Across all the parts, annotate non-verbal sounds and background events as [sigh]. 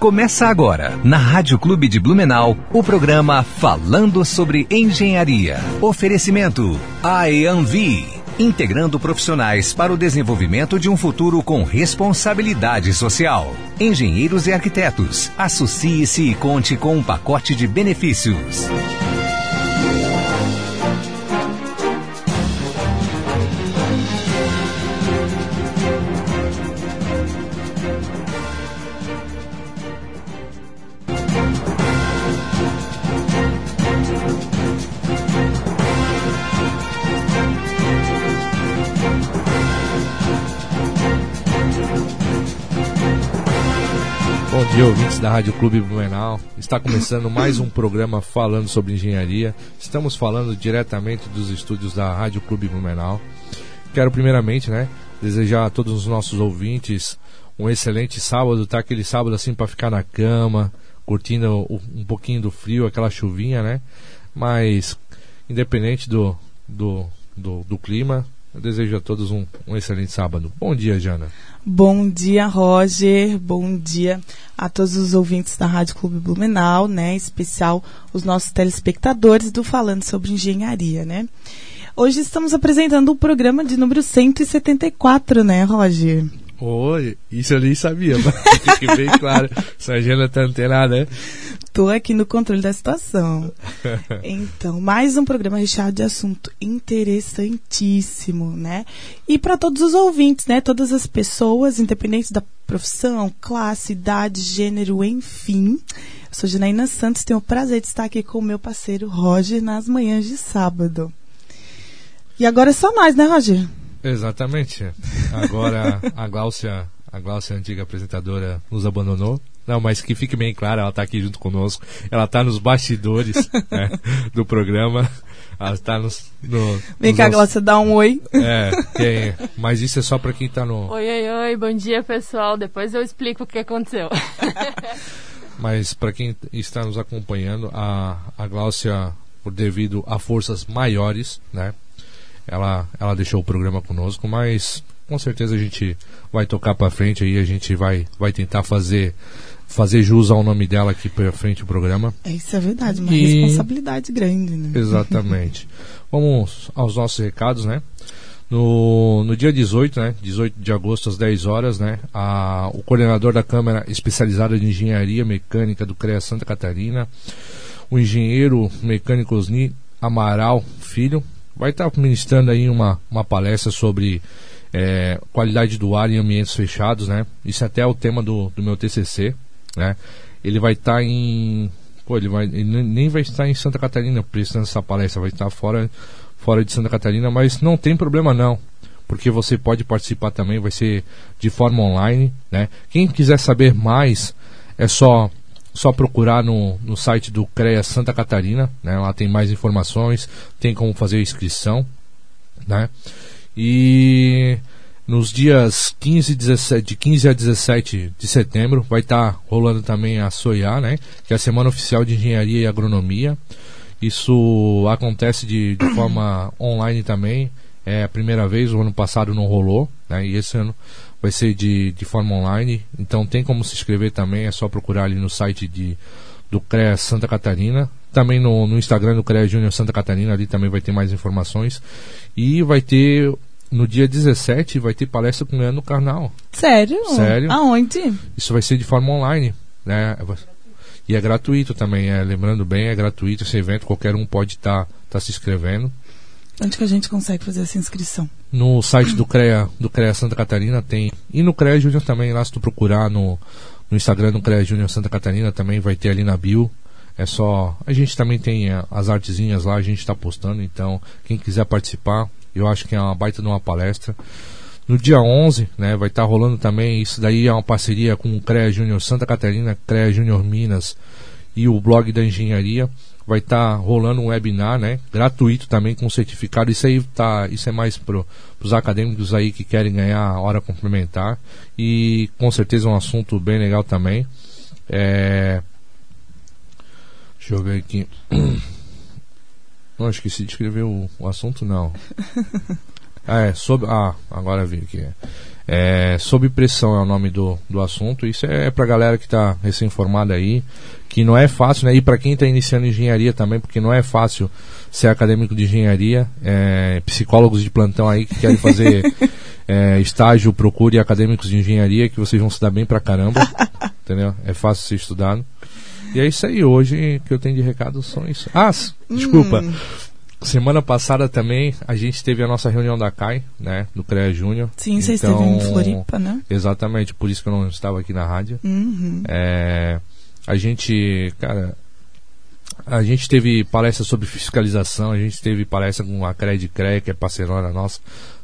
Começa agora, na Rádio Clube de Blumenau, o programa Falando sobre Engenharia. Oferecimento IAMV, integrando profissionais para o desenvolvimento de um futuro com responsabilidade social. Engenheiros e arquitetos, associe-se e conte com um pacote de benefícios. Da Rádio Clube Blumenau. Está começando mais um programa falando sobre engenharia. Estamos falando diretamente dos estúdios da Rádio Clube Blumenau. Quero primeiramente, né, desejar a todos os nossos ouvintes um excelente sábado, tá? Aquele sábado assim para ficar na cama, curtindo um pouquinho do frio, aquela chuvinha, né? Mas independente do, do, do, do clima, eu desejo a todos um, um, excelente sábado. Bom dia, Jana. Bom dia, Roger. Bom dia a todos os ouvintes da Rádio Clube Blumenau, né? Em especial os nossos telespectadores do Falando sobre Engenharia, né? Hoje estamos apresentando o programa de número 174, né, Roger? Oi, isso eu nem sabia, mas [laughs] fique bem claro. Essa agenda tá antenada, né? Tô aqui no controle da situação. [laughs] Então, mais um programa recheado de assunto interessantíssimo, né? E para todos os ouvintes, né? Todas as pessoas, independente da profissão, classe, idade, gênero, enfim. Eu sou Janaína Santos, tenho o prazer de estar aqui com o meu parceiro Roger nas manhãs de sábado. E agora é só nós, né, Roger? Exatamente. Agora [laughs] a Gláucia, a Gláucia, antiga apresentadora, nos abandonou. Não, mas que fique bem claro, ela está aqui junto conosco. Ela está nos bastidores [laughs] né, do programa. Ela está nos. No, Vem cá, Gláucia, dá um oi. É, tem, mas isso é só para quem está no. Oi, oi, oi, bom dia pessoal. Depois eu explico o que aconteceu. [laughs] mas para quem está nos acompanhando, a, a Gláucia, por devido a forças maiores, né? ela, ela deixou o programa conosco, mas com certeza a gente vai tocar para frente aí, a gente vai, vai tentar fazer fazer jus ao nome dela aqui para frente o programa. É, isso é verdade, uma e... responsabilidade grande, né? Exatamente. [laughs] Vamos aos nossos recados, né? No, no dia 18, né, 18 de agosto às 10 horas, né, a, o coordenador da Câmara Especializada de Engenharia Mecânica do CREA Santa Catarina, o engenheiro mecânico Osni Amaral Filho, vai estar ministrando aí uma, uma palestra sobre é, qualidade do ar em ambientes fechados, né? Isso é até é o tema do, do meu TCC, né? Ele vai estar em... Pô, ele, vai, ele nem vai estar em Santa Catarina prestando essa palestra, vai estar fora, fora de Santa Catarina, mas não tem problema não, porque você pode participar também, vai ser de forma online, né? Quem quiser saber mais, é só só procurar no, no site do CREA Santa Catarina, né? Lá tem mais informações, tem como fazer a inscrição, né? E nos dias 15 17, de 15 a 17 de setembro vai estar tá rolando também a SOIA, né? Que é a Semana Oficial de Engenharia e Agronomia. Isso acontece de, de [coughs] forma online também. É a primeira vez, o ano passado não rolou, né? E esse ano vai ser de, de forma online, então tem como se inscrever também, é só procurar ali no site de, do CREA Santa Catarina, também no, no Instagram do CREA Júnior Santa Catarina, ali também vai ter mais informações. E vai ter, no dia 17, vai ter palestra com o Leandro Carnal. Sério? Sério. Aonde? Isso vai ser de forma online, né? E é gratuito também, é, lembrando bem, é gratuito esse evento, qualquer um pode estar tá, tá se inscrevendo. Onde que a gente consegue fazer essa inscrição? No site do CREA, do CREA Santa Catarina tem. E no CREA Júnior também, lá se tu procurar no, no Instagram do CREA Júnior Santa Catarina também vai ter ali na bio. É só. A gente também tem é, as artezinhas lá, a gente está postando, então quem quiser participar, eu acho que é uma baita de uma palestra. No dia 11, né, vai estar tá rolando também, isso daí é uma parceria com o CREA Júnior Santa Catarina, CREA Júnior Minas e o blog da engenharia vai estar tá rolando um webinar, né? Gratuito também com certificado. Isso aí tá, isso é mais para os acadêmicos aí que querem ganhar hora complementar e com certeza é um assunto bem legal também. É... Deixa eu ver aqui. [clears throat] Não, esqueci de escrever o, o assunto não. [laughs] Ah, é, sobre. Ah, agora vi aqui. É, sob pressão é o nome do, do assunto. Isso é pra galera que está recém-formada aí, que não é fácil, né? E para quem está iniciando engenharia também, porque não é fácil ser acadêmico de engenharia. É, psicólogos de plantão aí que querem fazer [laughs] é, estágio, procure acadêmicos de engenharia que vocês vão se dar bem pra caramba. [laughs] entendeu? É fácil ser estudado. E é isso aí, hoje que eu tenho de recado são isso. Ah, desculpa. Hum. Semana passada também a gente teve a nossa reunião da CAI, né? Do CREA Júnior. Sim, então, você esteve em Floripa, né? Exatamente, por isso que eu não estava aqui na rádio. Uhum. É, a gente, cara, a gente teve palestra sobre fiscalização, a gente teve palestra com a CREA de CREA, que é parceirona nossa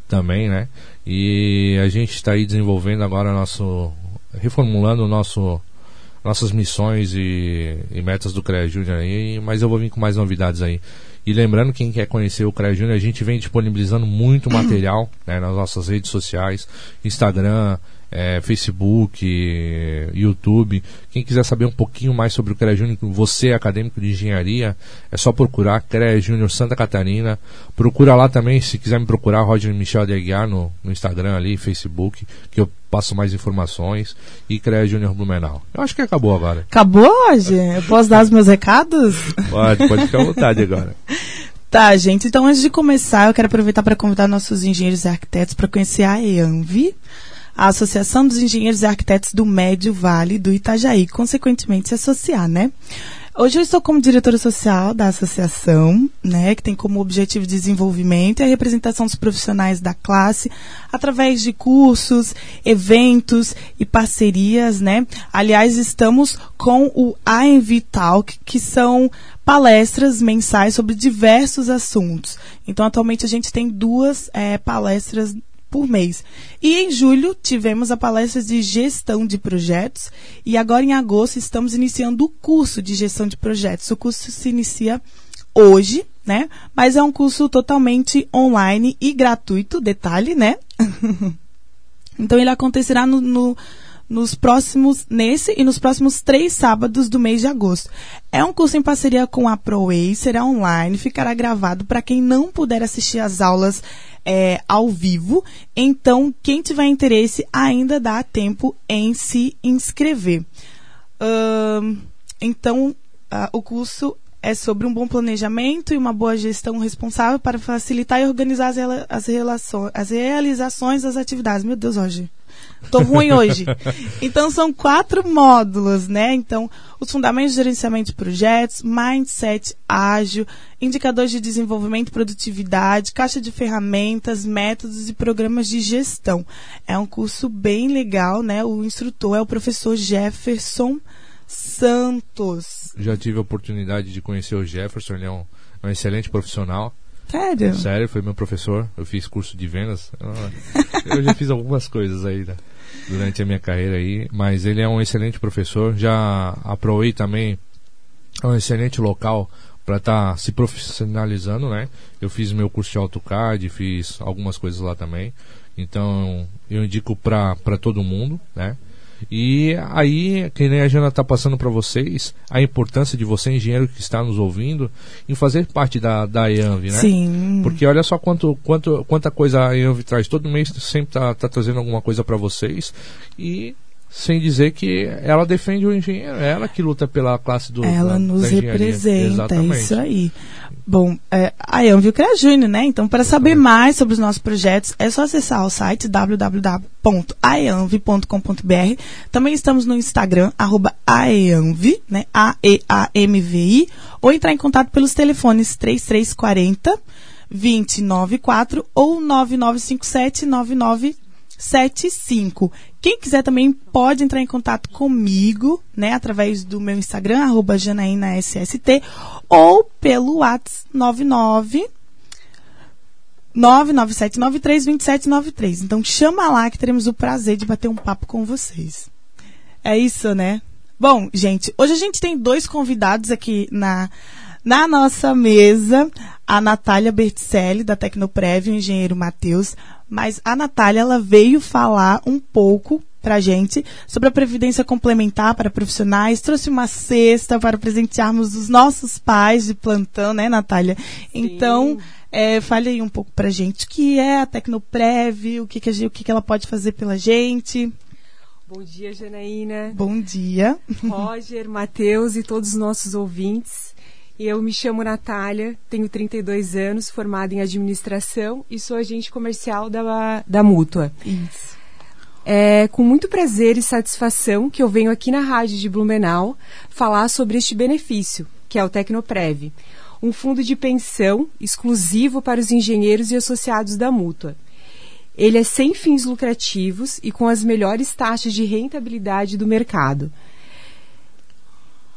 também, né? E a gente está aí desenvolvendo agora nosso. reformulando o nosso nossas missões e, e metas do CREA Júnior aí, mas eu vou vir com mais novidades aí. E lembrando, quem quer conhecer o CREA Júnior, a gente vem disponibilizando muito [clears throat] material né, nas nossas redes sociais, Instagram, é, Facebook, YouTube. Quem quiser saber um pouquinho mais sobre o CREA Júnior, você é acadêmico de engenharia, é só procurar CREA Júnior Santa Catarina. Procura lá também, se quiser me procurar, Roger Michel de Aguiar no, no Instagram ali, Facebook, que eu passo mais informações. E CREA Júnior Blumenau. Eu acho que acabou agora. Acabou, Roger? Eu posso dar os meus recados? Pode, pode ficar à vontade agora. [laughs] Tá, gente. Então, antes de começar, eu quero aproveitar para convidar nossos engenheiros e arquitetos para conhecer a EANVI, a Associação dos Engenheiros e Arquitetos do Médio Vale do Itajaí, consequentemente se associar, né? Hoje eu estou como diretora social da associação, né, que tem como objetivo de desenvolvimento e a representação dos profissionais da classe através de cursos, eventos e parcerias, né? Aliás, estamos com o ANV Talk, que são palestras mensais sobre diversos assuntos. Então, atualmente a gente tem duas é, palestras por mês. E em julho tivemos a palestra de gestão de projetos e agora em agosto estamos iniciando o curso de gestão de projetos. O curso se inicia hoje, né? Mas é um curso totalmente online e gratuito, detalhe, né? [laughs] então ele acontecerá no, no nos próximos, nesse e nos próximos três sábados do mês de agosto. É um curso em parceria com a ProWay, será online, ficará gravado para quem não puder assistir às aulas é, ao vivo. Então, quem tiver interesse, ainda dá tempo em se inscrever. Uh, então, uh, o curso é sobre um bom planejamento e uma boa gestão responsável para facilitar e organizar as, as, relações, as realizações das atividades. Meu Deus, hoje. Tô ruim hoje. Então são quatro módulos, né? Então, os fundamentos de gerenciamento de projetos, mindset ágil, indicadores de desenvolvimento e produtividade, caixa de ferramentas, métodos e programas de gestão. É um curso bem legal, né? O instrutor é o professor Jefferson Santos. Já tive a oportunidade de conhecer o Jefferson, ele é um, é um excelente profissional. Sério? Sério, foi meu professor. Eu fiz curso de vendas. Eu já fiz algumas coisas aí né, durante a minha carreira aí. Mas ele é um excelente professor. Já aprovei também. É um excelente local para estar tá se profissionalizando, né? Eu fiz meu curso de AutoCAD, fiz algumas coisas lá também. Então eu indico para todo mundo, né? E aí, que nem a Jana está passando para vocês, a importância de você, engenheiro que está nos ouvindo, em fazer parte da, da EANV, né? Sim. Porque olha só quanto, quanto, quanta coisa a EANV traz. Todo mês sempre está tá trazendo alguma coisa para vocês. E sem dizer que ela defende o engenheiro, ela que luta pela classe do Ela da, nos da representa, Exatamente. é isso aí. Bom, é, a Anvil Crea Júnior, né? Então, para saber mais sobre os nossos projetos, é só acessar o site www.aeanv.com.br. Também estamos no Instagram, arroba aeanv, né? A-E-A-M-V-I, ou entrar em contato pelos telefones 3340 294 ou 9957 99 75. Quem quiser também pode entrar em contato comigo, né, através do meu Instagram, arroba janaínasst, ou pelo WhatsApp 99 997932793. Então chama lá que teremos o prazer de bater um papo com vocês. É isso, né? Bom, gente, hoje a gente tem dois convidados aqui na, na nossa mesa. A Natália Berticelli, da Tecnoprev, o engenheiro Matheus mas a Natália ela veio falar um pouco para gente sobre a previdência complementar para profissionais, trouxe uma cesta para presentearmos os nossos pais de plantão, né, Natália? Sim. Então, É, fale aí um pouco pra gente o que é a Tecnoprev, o que, que, a, o que, que ela pode fazer pela gente. Bom dia, Janaína. Bom dia. Roger, Matheus e todos os nossos ouvintes. Eu me chamo Natália, tenho 32 anos, formada em administração e sou agente comercial da, da Mútua. Isso. É com muito prazer e satisfação que eu venho aqui na rádio de Blumenau falar sobre este benefício, que é o Tecnoprev, um fundo de pensão exclusivo para os engenheiros e associados da Mútua. Ele é sem fins lucrativos e com as melhores taxas de rentabilidade do mercado.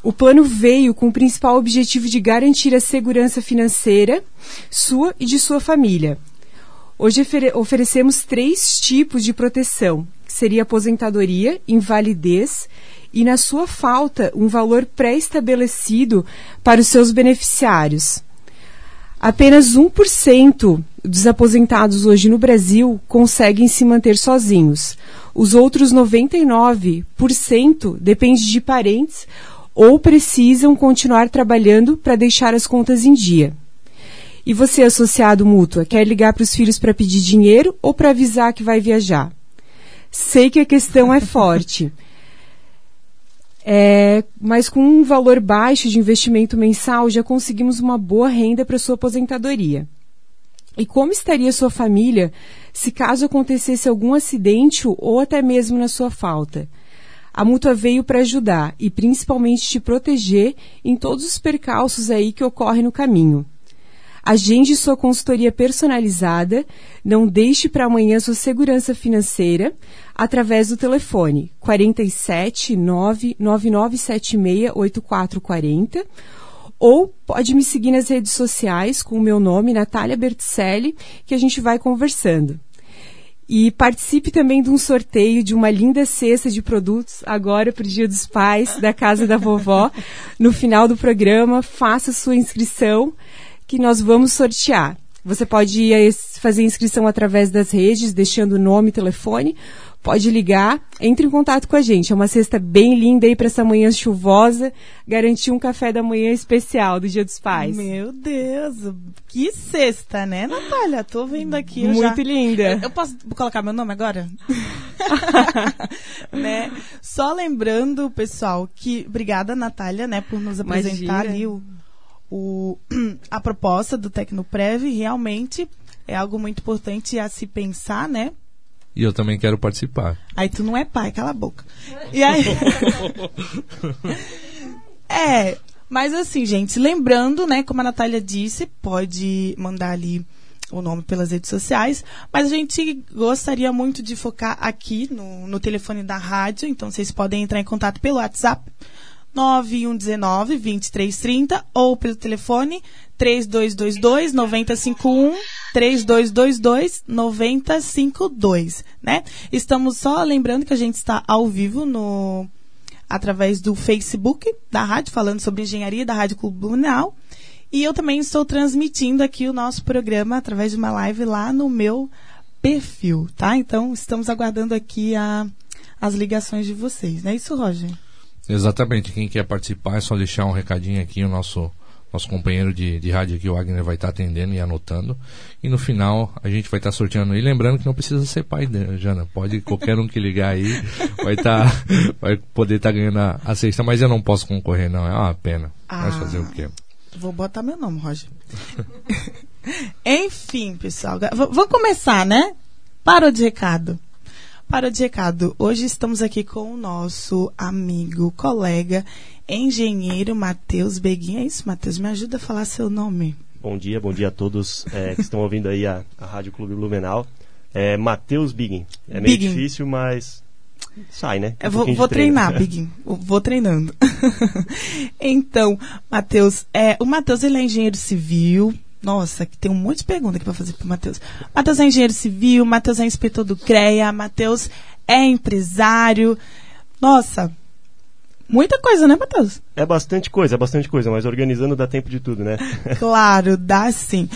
O plano veio com o principal objetivo de garantir a segurança financeira sua e de sua família. Hoje oferecemos três tipos de proteção, que seria aposentadoria, invalidez e, na sua falta, um valor pré-estabelecido para os seus beneficiários. Apenas 1% dos aposentados hoje no Brasil conseguem se manter sozinhos. Os outros 99% dependem de parentes ou precisam continuar trabalhando para deixar as contas em dia. E você, associado mútua, quer ligar para os filhos para pedir dinheiro ou para avisar que vai viajar? Sei que a questão é forte. [laughs] É, mas com um valor baixo de investimento mensal já conseguimos uma boa renda para sua aposentadoria. E como estaria sua família se caso acontecesse algum acidente ou até mesmo na sua falta? A mútua veio para ajudar e principalmente te proteger em todos os percalços aí que ocorrem no caminho. Agende sua consultoria personalizada, não deixe para amanhã sua segurança financeira através do telefone 47 99976 8440 ou pode me seguir nas redes sociais com o meu nome, Natália Berticelli, que a gente vai conversando. E participe também de um sorteio de uma linda cesta de produtos agora para o Dia dos Pais da Casa da Vovó. [laughs] No final do programa, faça sua inscrição que nós vamos sortear. Você pode fazer inscrição através das redes, deixando nome e telefone, pode ligar, entre em contato com a gente. É uma cesta bem linda aí para essa manhã chuvosa, garantir um café da manhã especial do Dia dos Pais. Meu Deus, que cesta, né, Natália? Tô vendo aqui. Muito já... linda. Eu, posso colocar meu nome agora? [laughs] né? Só lembrando, pessoal, que obrigada, Natália, né, por nos apresentar Imagina. ali o, o, [clears throat] a proposta do Tecnoprev. Realmente é algo muito importante a se pensar, né? E eu também quero participar. Aí tu não é pai, cala a boca. E aí. [laughs] é, mas assim, gente, lembrando, né, como a Natália disse, pode mandar ali o nome pelas redes sociais, mas a gente gostaria muito de focar aqui no, no telefone da rádio, então vocês podem entrar em contato pelo WhatsApp 9119 2330 ou pelo telefone 3222 9051 3222 9052, né? Estamos só lembrando que a gente está ao vivo no através do Facebook da rádio falando sobre engenharia da Rádio Clube Blumenau. E eu também estou transmitindo aqui o nosso programa através de uma live lá no meu perfil, tá? Então, estamos aguardando aqui a, as ligações de vocês, não é isso, Roger? Exatamente. Quem quer participar é só deixar um recadinho aqui. O nosso, nosso companheiro de, de rádio aqui, o Wagner, vai estar atendendo e anotando. E no final a gente vai estar sorteando. E lembrando que não precisa ser pai, né, Jana. Pode qualquer um que ligar aí vai, tá, vai poder estar tá ganhando a, a cesta. Mas eu não posso concorrer, não. É uma pena. Ah, vai fazer o quê? Vou botar meu nome, Roger. [laughs] Enfim, pessoal. Vamos começar, né? Parou de recado. Para de recado, hoje estamos aqui com o nosso amigo, colega, engenheiro Matheus Beguinha. É isso, Matheus? Me ajuda a falar seu nome. Bom dia, bom dia a todos é, que estão ouvindo aí a, a Rádio Clube Blumenau. É Matheus Biguin. É meio Biggin. difícil, mas sai, né? Um vou, vou treinar, Biguin. Vou treinando. [laughs] então, Matheus, é, o Matheus ele é engenheiro civil, nossa, que tem um monte de pergunta aqui para fazer pro Matheus. Matheus é engenheiro civil, Matheus é inspetor do CREA, Matheus é empresário. Nossa, muita coisa, né, Matheus? É bastante coisa, é bastante coisa, mas organizando dá tempo de tudo, né? [laughs] claro, dá sim.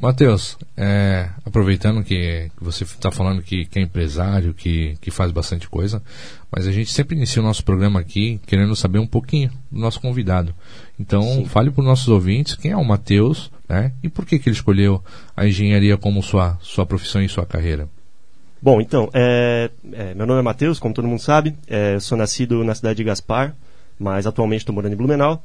Matheus, é, aproveitando que você está falando que, que, é empresário, que, que faz bastante coisa, mas a gente sempre inicia o nosso programa aqui querendo saber um pouquinho do nosso convidado. Então, Sim. fale para os nossos ouvintes quem é o Matheus né, e por que, que ele escolheu a engenharia como sua, sua profissão e sua carreira. Bom, então, é, é, meu nome é Matheus, como todo mundo sabe, é, sou nascido na cidade de Gaspar, mas atualmente estou morando em Blumenau.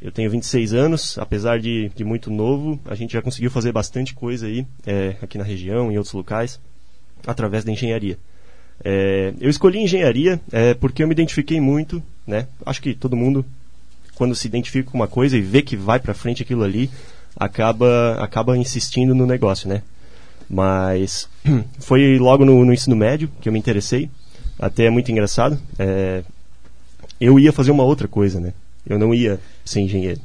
Eu tenho 26 anos, apesar de, de, muito novo, a gente já conseguiu fazer bastante coisa aí, é, aqui na região, em outros locais, através da engenharia. É, eu escolhi engenharia é, porque eu me identifiquei muito, né? Acho que todo mundo, quando se identifica com uma coisa e vê que vai para frente aquilo ali, acaba, acaba insistindo no negócio, né? Mas [clears throat] foi logo no, no ensino médio que eu me interessei, até é muito engraçado. É, eu ia fazer uma outra coisa, né? Eu não ia ser engenheiro.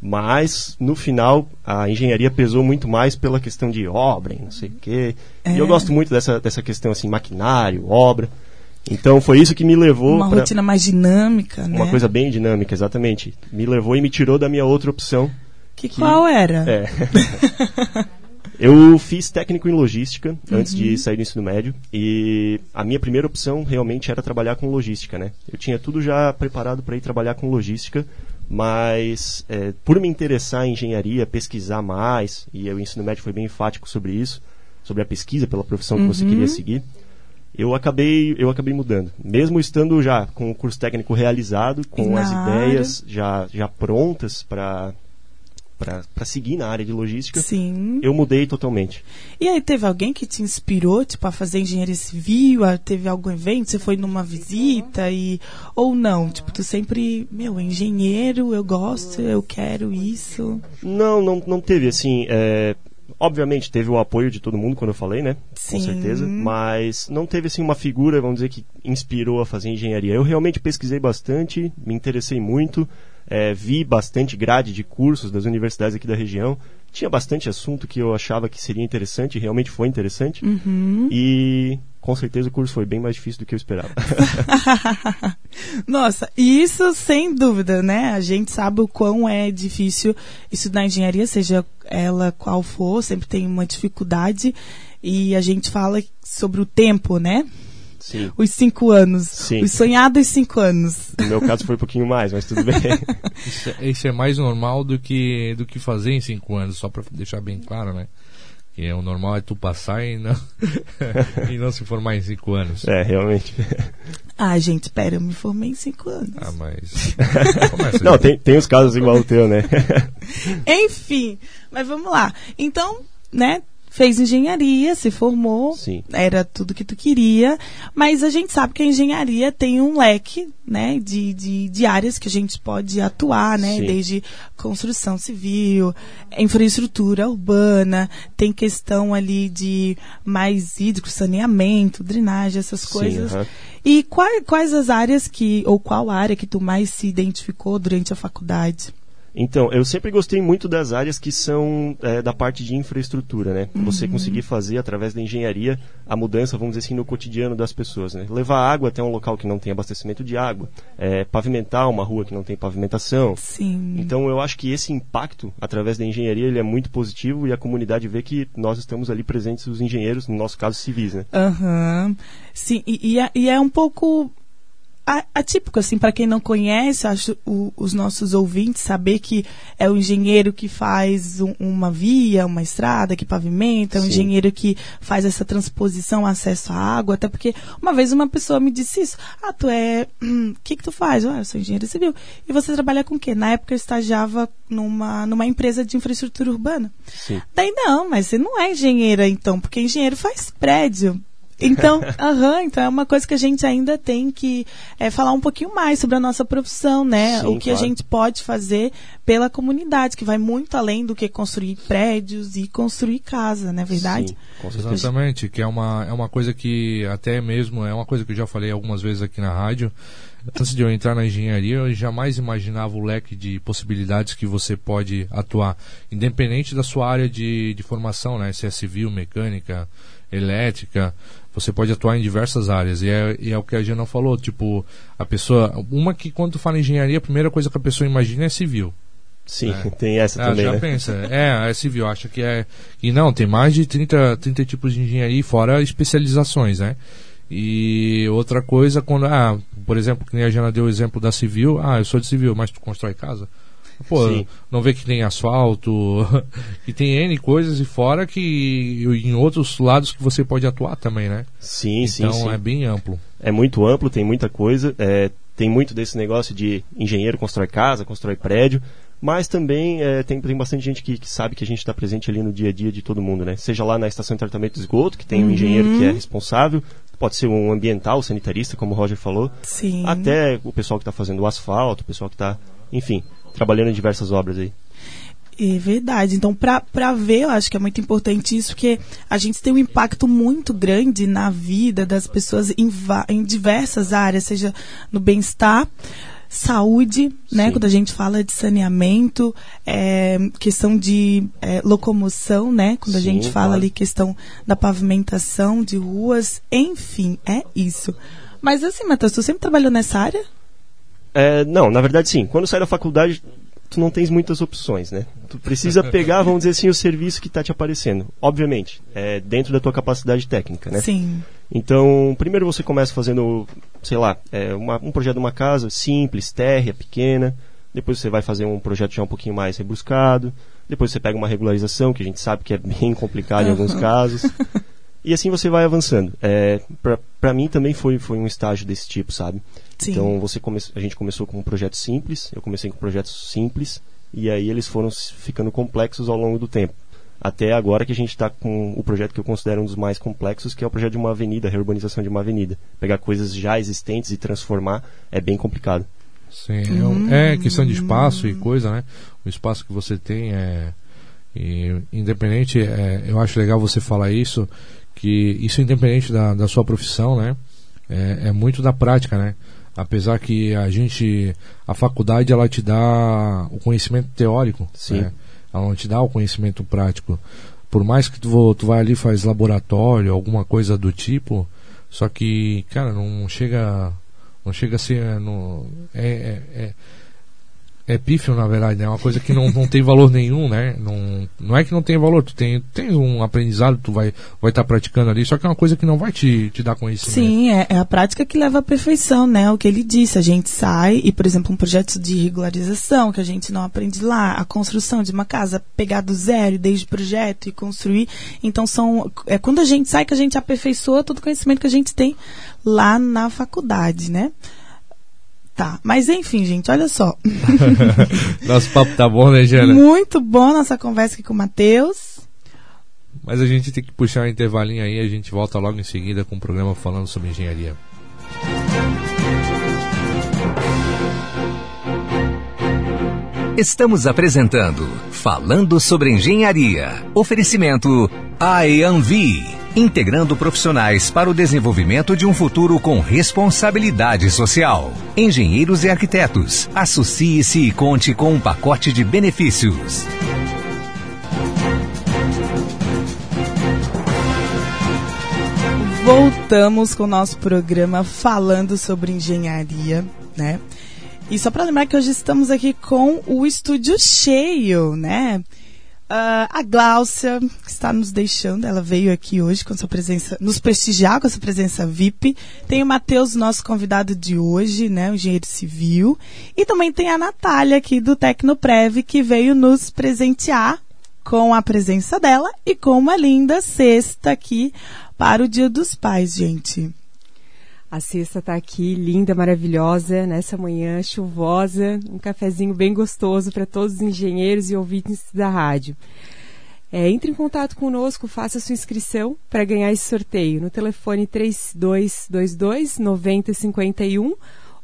Mas, no final, a engenharia pesou muito mais pela questão de obra e não sei o quê. É. E eu é. gosto muito dessa, dessa questão, assim, maquinário, obra. Então, foi isso que me levou... Uma pra... rotina mais dinâmica, né? Uma coisa bem dinâmica, exatamente. Me levou e me tirou da minha outra opção. Que, que... qual era? É. [laughs] Eu fiz técnico em logística uhum. antes de sair do ensino médio e a minha primeira opção realmente era trabalhar com logística, né? Eu tinha tudo já preparado para ir trabalhar com logística, mas é, por me interessar em engenharia, pesquisar mais e o ensino médio foi bem enfático sobre isso, sobre a pesquisa pela profissão que você uhum. queria seguir. Eu acabei, eu acabei mudando. Mesmo estando já com o curso técnico realizado, com Na as ideias já, já prontas para para seguir na área de logística, Sim. eu mudei totalmente. E aí teve alguém que te inspirou, tipo, a fazer engenharia civil? Teve algum evento? Você foi numa visita e ou não? Tipo, tu sempre, meu, engenheiro, eu gosto, eu quero isso. Não, não, não teve assim. É, obviamente teve o apoio de todo mundo quando eu falei, né? Sim. Com certeza. Mas não teve assim uma figura, vamos dizer, que inspirou a fazer engenharia. Eu realmente pesquisei bastante, me interessei muito é, vi bastante grade de cursos das universidades aqui da região. Tinha bastante assunto que eu achava que seria interessante, realmente foi interessante. Uhum. E com certeza o curso foi bem mais difícil do que eu esperava. [laughs] Nossa, isso sem dúvida, né? A gente sabe o quão é difícil estudar engenharia, seja ela qual for, sempre tem uma dificuldade. E a gente fala sobre o tempo, né? Sim. Os cinco anos. Sim. Os sonhados cinco anos. No meu caso foi um pouquinho mais, mas tudo bem. [laughs] isso, é, isso, é mais normal do que, do que fazer em cinco anos, só para deixar bem claro, né? Que é, o normal é tu passar e não, [laughs] e não se formar em cinco anos. É, realmente. Ah, gente, espera, eu me formei em cinco anos. Ah, mas. [laughs] não, tem, tem os casos igual o teu, né? Enfim, mas vamos lá. Então, né, fez engenharia, se formou, Sim. era tudo que tu queria, mas a gente sabe que a engenharia tem um leque, né, de, de, de áreas que a gente pode atuar, né, Sim. desde construção civil, infraestrutura urbana, tem questão ali de mais hídrico, saneamento, drenagem, essas coisas. Sim, E quais, quais as áreas que, ou qual área que tu mais se identificou durante a faculdade? Então, eu sempre gostei muito das áreas que são é, da parte de infraestrutura, né? Uhum. Você conseguir fazer, através da engenharia, a mudança, vamos dizer assim, no cotidiano das pessoas, né? Levar água até um local que não tem abastecimento de água, é, pavimentar uma rua que não tem pavimentação. Sim. Então, eu acho que esse impacto, através da engenharia, ele é muito positivo e a comunidade vê que nós estamos ali presentes, os engenheiros, no nosso caso, civis, né? Aham. Uhum. Sim, e, e, é, e é um pouco atípico, assim, para quem não conhece, acho o, os nossos ouvintes saber que é o engenheiro que faz um, uma via, uma estrada, que pavimenta, é um engenheiro que faz essa transposição, acesso à água, até porque uma vez uma pessoa me disse isso, ah, tu é, o hum, que que tu faz? Ah, eu sou engenheiro civil. E você trabalha com o quê? Na época eu estagiava numa, numa empresa de infraestrutura urbana. Sim. Daí, não, mas você não é engenheira então, porque engenheiro faz prédio. Então, [laughs] aham, então é uma coisa que a gente ainda tem que é, falar um pouquinho mais sobre a nossa profissão, né? Sim, o que claro. a gente pode fazer pela comunidade, que vai muito além do que construir prédios e construir casa, não é verdade? Sim, com Exatamente, que é uma, é uma coisa que até mesmo, é uma coisa que eu já falei algumas vezes aqui na rádio, antes de eu entrar na engenharia, eu jamais imaginava o leque de possibilidades que você pode atuar, independente da sua área de, de formação, né? Se é civil, mecânica, elétrica, você pode atuar em diversas áreas. E é, e é o que a Jana falou, tipo, a pessoa. Uma que quando tu fala em engenharia, a primeira coisa que a pessoa imagina é civil. Sim, É. tem essa Ah, também, já né? pensa. É, a civil acha que é. E não, tem mais de 30, 30 tipos de engenharia, fora especializações, né? E outra coisa, quando. Ah, por exemplo, que nem a Jana deu o exemplo da civil. Ah, eu sou de civil, mas tu constrói casa? Pô, Sim. não vê que tem asfalto, [laughs] que tem N coisas e fora que em outros lados que você pode atuar também, né? Sim, então sim, sim. é bem amplo. É muito amplo, tem muita coisa. é, tem muito desse negócio de engenheiro constrói casa, constrói prédio. Mas também é, tem, tem bastante gente que, que sabe que a gente está presente ali no dia a dia de todo mundo, né? Seja lá na estação de tratamento de esgoto, que tem um engenheiro que é responsável, pode ser um ambiental, sanitarista, como o Roger falou, Sim. até o pessoal que está fazendo o asfalto, o pessoal que está, enfim, trabalhando em diversas obras aí. É verdade. Então, para ver, eu acho que é muito importante isso, porque a gente tem um impacto muito grande na vida das pessoas em, em diversas áreas, seja no bem-estar, saúde, né? Sim. Quando a gente fala de saneamento, é, questão de é, locomoção, né? Quando a Sim, gente fala claro. ali questão da pavimentação de ruas, enfim, é isso. Mas assim, Matheus, tu sempre trabalhou nessa área? É, não, na verdade sim. Quando sai da faculdade, tu não tens muitas opções, né? Tu precisa [laughs] pegar, vamos dizer assim, o serviço que está te aparecendo. Obviamente, é dentro da tua capacidade técnica, né? Sim. Então, primeiro você começa fazendo, sei lá, é, uma- um projeto de uma casa simples, térrea, pequena. Depois você vai fazer um projeto já um pouquinho mais rebuscado. Depois você pega uma regularização, que a gente sabe que é [laughs] bem complicado em alguns casos. [laughs] E assim você vai avançando. É, pra mim também foi, foi um estágio desse tipo, sabe? Sim. Então você come, a gente começou com um projeto simples, eu comecei com projetos simples, e aí eles foram ficando complexos ao longo do tempo. Até agora que a gente está com o projeto que eu considero um dos mais complexos, que é o projeto de uma avenida, a reurbanização de uma avenida. Pegar coisas já existentes e transformar é bem complicado. Sim, é um- é, questão de espaço e coisa, né? O espaço que você tem é. e independente, é, eu acho legal você falar isso, que isso é independente da, da sua profissão, né? É, é muito da prática, né? Apesar que a gente. A faculdade ela te dá o conhecimento teórico. Sim. né? Ela não te dá o conhecimento prático. Por mais que tu, tu vai ali faz laboratório, alguma coisa do tipo, só que, cara, não chega. Não chega a ser. é, é, é, é pífio, na verdade? É uma coisa que não, não tem valor nenhum, né? Não, não é que não tem valor, tu tem, tem um aprendizado, tu vai estar vai tá praticando ali, só que é uma coisa que não vai te, te dar conhecimento. Sim, é, é a prática que leva à perfeição, né? O que ele disse, a gente sai e, por exemplo, um projeto de regularização que a gente não aprende lá, a construção de uma casa, pegar do zero desde o projeto e construir. Então são é quando a gente sai que a gente aperfeiçoa todo o conhecimento que a gente tem lá na faculdade, né? Tá, mas enfim, gente, olha só. [laughs] Nosso papo tá bom, né, Jana? Muito bom nossa conversa aqui com o Matheus. Mas a gente tem que puxar um intervalinho aí, a gente volta logo em seguida com um programa falando sobre engenharia. Estamos apresentando Falando sobre Engenharia. Oferecimento AEANVI, integrando profissionais para o desenvolvimento de um futuro com responsabilidade social. Engenheiros e arquitetos, associe-se e conte com um pacote de benefícios. Voltamos com o nosso programa falando sobre engenharia, né? E só para lembrar que hoje estamos aqui com o estúdio cheio, né? Ah, a Gláucia, que está nos deixando, ela veio aqui hoje com sua presença, nos prestigiar com sua presença VIP. Tem o Matheus, nosso convidado de hoje, né? O engenheiro civil. E também tem a Natália aqui do Tecnoprev, que veio nos presentear com a presença dela e com uma linda cesta aqui para o Dia dos Pais, gente. A cesta tá aqui, linda, maravilhosa, nessa manhã chuvosa, um cafezinho bem gostoso para todos os engenheiros e ouvintes da rádio. É, entre em contato conosco, faça sua inscrição para ganhar esse sorteio no telefone 3222 9051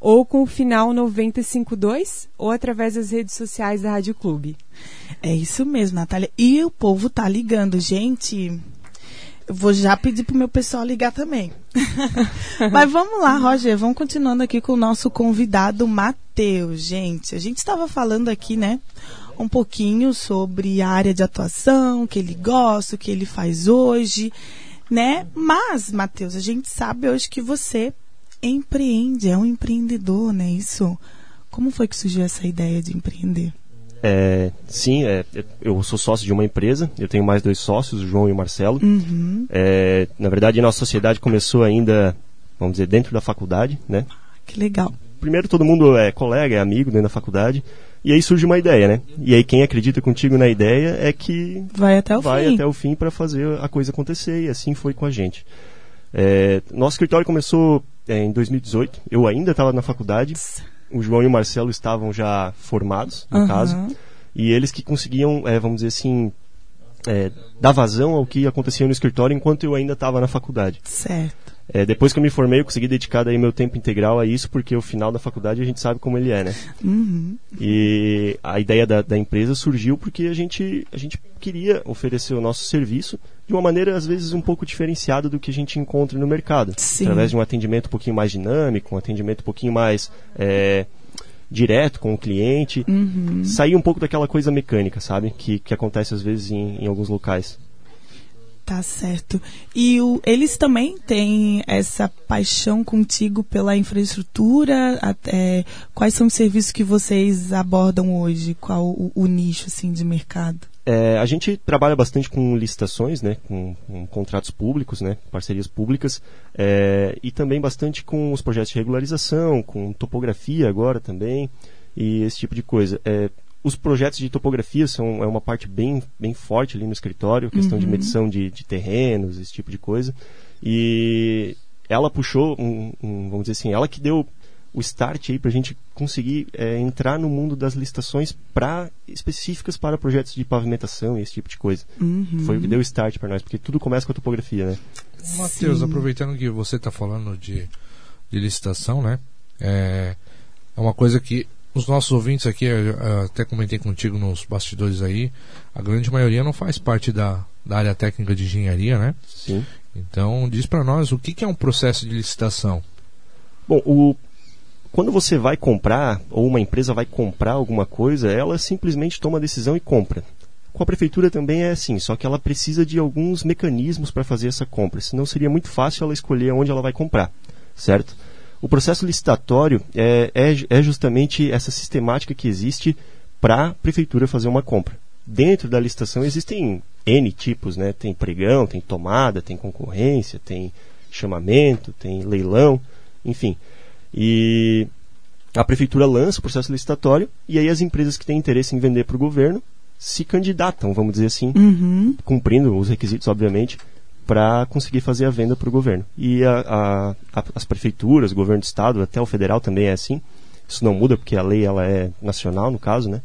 ou com o final 952 ou através das redes sociais da Rádio Clube. É isso mesmo, Natália. E o povo tá ligando, gente. Vou já pedir pro meu pessoal ligar também. [laughs] Mas vamos lá, Roger, vamos continuando aqui com o nosso convidado Matheus, gente. A gente estava falando aqui, né, um pouquinho sobre a área de atuação, o que ele gosta, o que ele faz hoje, né? Mas, Matheus, a gente sabe hoje que você empreende, é um empreendedor, né? Isso. Como foi que surgiu essa ideia de empreender? É, sim, é, eu sou sócio de uma empresa, eu tenho mais dois sócios, o João e o Marcelo. Uhum. É, na verdade, nossa sociedade começou ainda, vamos dizer, dentro da faculdade, né? Que legal. Primeiro todo mundo é colega, é amigo dentro da faculdade, e aí surge uma ideia, né? E aí quem acredita contigo na ideia é que Vai até o vai fim. até o fim para fazer a coisa acontecer, e assim foi com a gente. É, nosso escritório começou é, em 2018, eu ainda estava na faculdade, o João e o Marcelo estavam já formados, no Aham. caso, e eles que conseguiam, é, vamos dizer assim, é, dar vazão ao que acontecia no escritório enquanto eu ainda estava na faculdade. Certo. É, depois que eu me formei, eu consegui dedicar daí meu tempo integral a isso, porque o final da faculdade a gente sabe como ele é, né? Uhum. E a ideia da, da empresa surgiu porque a gente, a gente queria oferecer o nosso serviço de uma maneira, às vezes, um pouco diferenciada do que a gente encontra no mercado. Sim. Através de um atendimento um pouquinho mais dinâmico, um atendimento um pouquinho mais é, direto com o cliente. Uhum. Sair um pouco daquela coisa mecânica, sabe? Que, que acontece, às vezes, em, em alguns locais. Tá certo. E o- eles também têm essa paixão contigo pela infraestrutura? Até, quais são os serviços que vocês abordam hoje? Qual o, o nicho assim de mercado? É, a gente trabalha bastante com licitações, né, com, com contratos públicos, né, parcerias públicas, é, e também bastante com os projetos de regularização, com topografia agora também, e esse tipo de coisa. É, os projetos de topografia são é uma parte bem, bem forte ali no escritório, questão de medição de, de terrenos, esse tipo de coisa. E ela puxou, um, um, vamos dizer assim, ela que deu o start aí para a gente conseguir é, entrar no mundo das licitações para específicas para projetos de pavimentação e esse tipo de coisa. Uhum. Foi o que deu start para nós, porque tudo começa com a topografia, né? Matheus, aproveitando que você está falando de, de licitação, né? É, é uma coisa que os nossos ouvintes aqui, eu, eu até comentei contigo nos bastidores aí, a grande maioria não faz parte da, da área técnica de engenharia, né? Sim. Então, diz para nós o que, que é um processo de licitação. Bom, o, quando você vai comprar, ou uma empresa vai comprar alguma coisa, ela simplesmente toma a decisão e compra. Com a prefeitura também é assim, só que ela precisa de alguns mecanismos para fazer essa compra, senão seria muito fácil ela escolher onde ela vai comprar, certo? O processo licitatório é, é, é justamente essa sistemática que existe para a prefeitura fazer uma compra. Dentro da licitação existem N tipos, né? Tem pregão, tem tomada, tem concorrência, tem chamamento, tem leilão, enfim. E a prefeitura lança o processo licitatório e aí as empresas que têm interesse em vender para o governo se candidatam, vamos dizer assim, Uhum. cumprindo os requisitos, obviamente, para conseguir fazer a venda para o governo. E a- a- a- as prefeituras, o governo do estado, até o federal também é assim. Isso não muda porque a lei ela é nacional, no caso, né?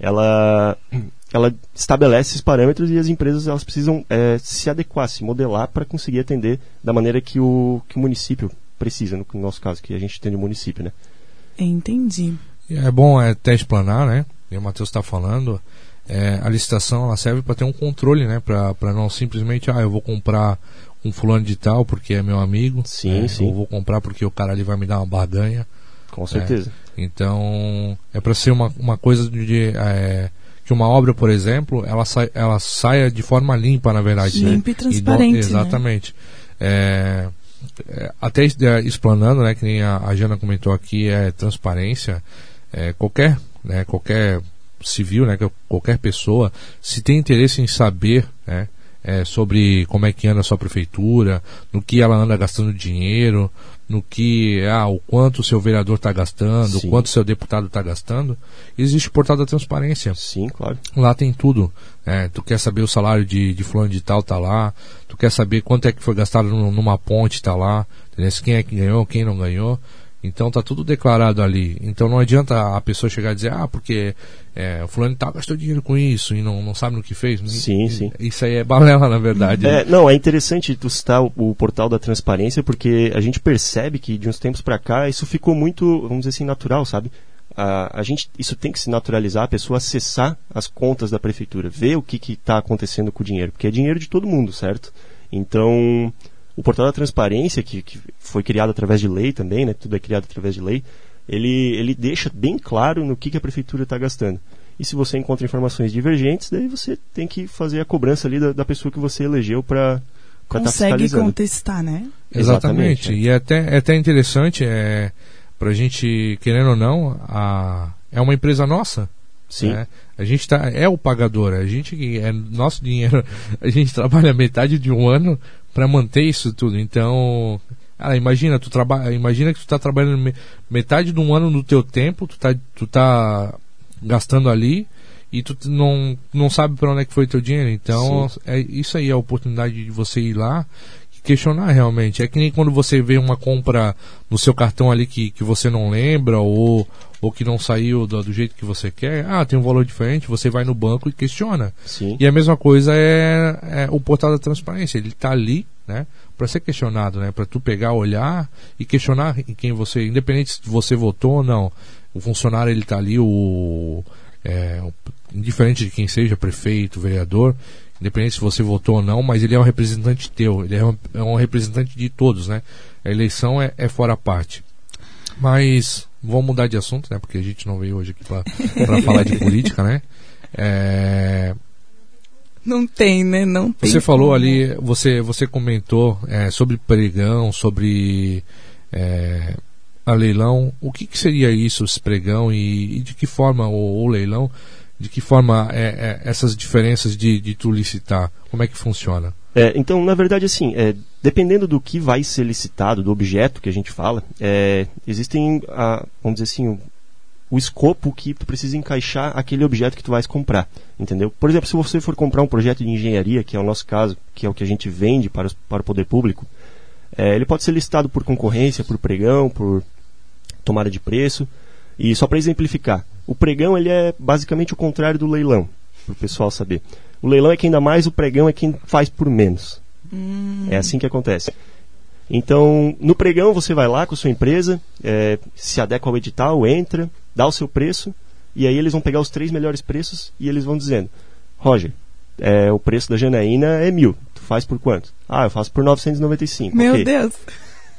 Ela, [clears throat] ela estabelece esses parâmetros e as empresas elas precisam eh, se adequar, se modelar para conseguir atender da maneira que o, que o município precisa, no, no nosso caso, que a gente tem no município, né? Entendi. E É bom é, até explanar, né? E o Matheus está falando, é, a licitação ela serve para ter um controle, né? Para não simplesmente, ah, eu vou comprar um fulano de tal porque é meu amigo. Sim, né? sim. Ou vou comprar porque o cara ali vai me dar uma barganha. Com certeza. Então, é para ser uma, uma coisa de. de, é, que uma obra, por exemplo, ela, sai, ela saia de forma limpa, na verdade. né? Limpa e do- transparente, né? exatamente. É, é, até é, explanando, né, que nem a, a Jana comentou aqui, é transparência. É, qualquer, né, qualquer civil, né, que- qualquer pessoa, se tem interesse em saber, né, é, sobre como é que anda a sua prefeitura, no que ela anda gastando dinheiro, no que, ah, o quanto o seu vereador está gastando, Sim. o quanto o seu deputado está gastando, existe o portal da transparência. Sim, claro. Lá tem tudo. né? tu quer saber o salário de, de fulano de tal, tá lá. Tu quer saber quanto é que foi gastado num- numa ponte, tá lá. Entendeu? Quem é que ganhou, quem não ganhou. Então tá tudo declarado ali. Então não adianta a pessoa chegar e dizer, ah, porque é, o fulano tal gastou dinheiro com isso e não, não sabe no que fez. Sim, E- sim. Isso aí é balela, na verdade. né? É, não, é interessante tu citar o, o portal da transparência, porque a gente percebe que de uns tempos para cá isso ficou muito, vamos dizer assim, natural, sabe? A, a gente, isso tem que se naturalizar, a pessoa acessar as contas da prefeitura, ver o que está acontecendo com o dinheiro, porque é dinheiro de todo mundo, certo? Então, o portal da transparência, que, que foi criado através de lei também, né? Tudo é criado através de lei, ele, ele deixa bem claro no que, que a prefeitura está gastando. E se você encontra informações divergentes, daí você tem que fazer a cobrança ali da, da pessoa que você elegeu para estar Consegue fiscalizando. contestar, né? Exatamente. Exatamente, é. E é até, é até interessante, é, pra gente, querendo ou não, a, é uma empresa nossa. Sim. né? A gente tá, é o pagador, a gente que é nosso dinheiro, [laughs] a gente trabalha metade de um ano para manter isso tudo. Então, ah, imagina, tu trabalha, imagina que tu tá trabalhando me- metade de um ano do teu tempo, tu tá, tu tá gastando ali e tu não, não sabe para onde é que foi teu dinheiro. Então, é isso aí é a oportunidade de você ir lá questionar realmente. É que nem quando você vê uma compra no seu cartão ali que, que você não lembra ou, ou que não saiu do, do jeito que você quer. Ah, tem um valor diferente, você vai no banco e questiona. Sim. E a mesma coisa é, é o portal da transparência. Ele está ali, né, para ser questionado, né, para tu pegar, olhar e questionar em quem você, independente se você votou ou não. O funcionário ele está ali, o, é, o- indiferente de quem seja, prefeito, vereador, independente se você votou ou não, mas ele é um representante teu, ele é um, é um representante de todos, né? A eleição é, é fora a parte. Mas vamos mudar de assunto, né? Porque a gente não veio hoje aqui para [laughs] falar de política, né? É, Não tem, né? Não tem. você falou ali, você, você comentou é, sobre pregão, sobre é, a leilão. O que, que seria isso, esse pregão, e, e de que forma o, o leilão, de que forma é, é, essas diferenças de, de tu licitar, como é que funciona? É, então, na verdade, assim, é, dependendo do que vai ser licitado, do objeto que a gente fala, é, existem, a, vamos dizer assim, o, o escopo que tu precisa encaixar aquele objeto que tu vais comprar, entendeu? Por exemplo, se você for comprar um projeto de engenharia, que é o nosso caso, que é o que a gente vende para, os- para o poder público, é, ele pode ser licitado por concorrência, por pregão, por tomada de preço. E só para exemplificar, o pregão ele é basicamente o contrário do leilão, para o pessoal saber. O leilão é quem dá mais, o pregão é quem faz por menos. É assim que acontece. Então, no pregão você vai lá com a sua empresa, é, se adequa ao edital, entra, dá o seu preço, e aí eles vão pegar os três melhores preços e eles vão dizendo, Roger, é, o preço da Janaína é mil, tu faz por quanto? Ah, eu faço por 995. Meu ok. Deus.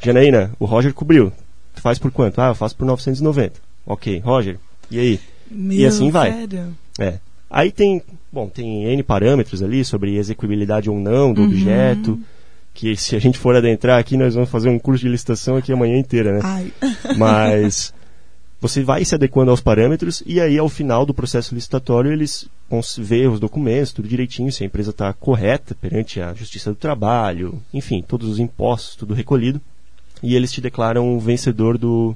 Janaína, o Roger cobriu, tu faz por quanto? Ah, eu faço por 990. Ok, Roger, e aí? Meu, assim vai. sério? É. Aí tem, bom, tem N parâmetros ali sobre execuibilidade ou não do objeto, que se a gente for adentrar aqui, nós vamos fazer um curso de licitação aqui amanhã inteira, né? Ai. [laughs] Mas você vai se adequando aos parâmetros e aí ao final do processo licitatório eles vão ver os documentos, tudo direitinho, se a empresa está correta perante a Justiça do Trabalho, enfim, todos os impostos, tudo recolhido, e eles te declaram o vencedor do,